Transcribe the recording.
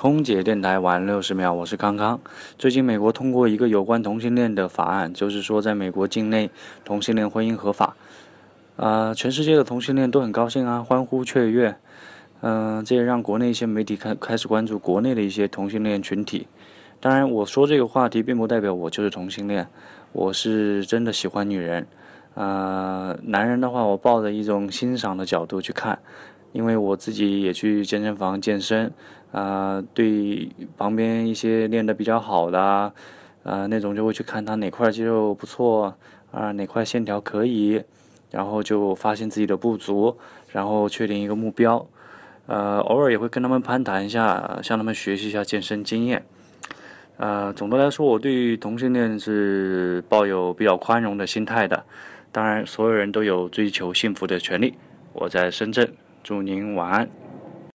空姐电台晚六十秒，我是康康。最近美国通过一个有关同性恋的法案，就是说在美国境内同性恋婚姻合法。啊，全世界的同性恋都很高兴啊，欢呼雀跃。嗯，这也让国内一些媒体开开始关注国内的一些同性恋群体。当然，我说这个话题并不代表我就是同性恋，我是真的喜欢女人。呃，男人的话，我抱着一种欣赏的角度去看。因为我自己也去健身房健身，啊，对旁边一些练得比较好的，啊，那种就会去看他哪块肌肉不错，啊，哪块线条可以，然后就发现自己的不足，然后确定一个目标，呃，偶尔也会跟他们攀谈一下，向他们学习一下健身经验，呃，总的来说，我对同性恋是抱有比较宽容的心态的，当然，所有人都有追求幸福的权利。我在深圳。祝您晚安。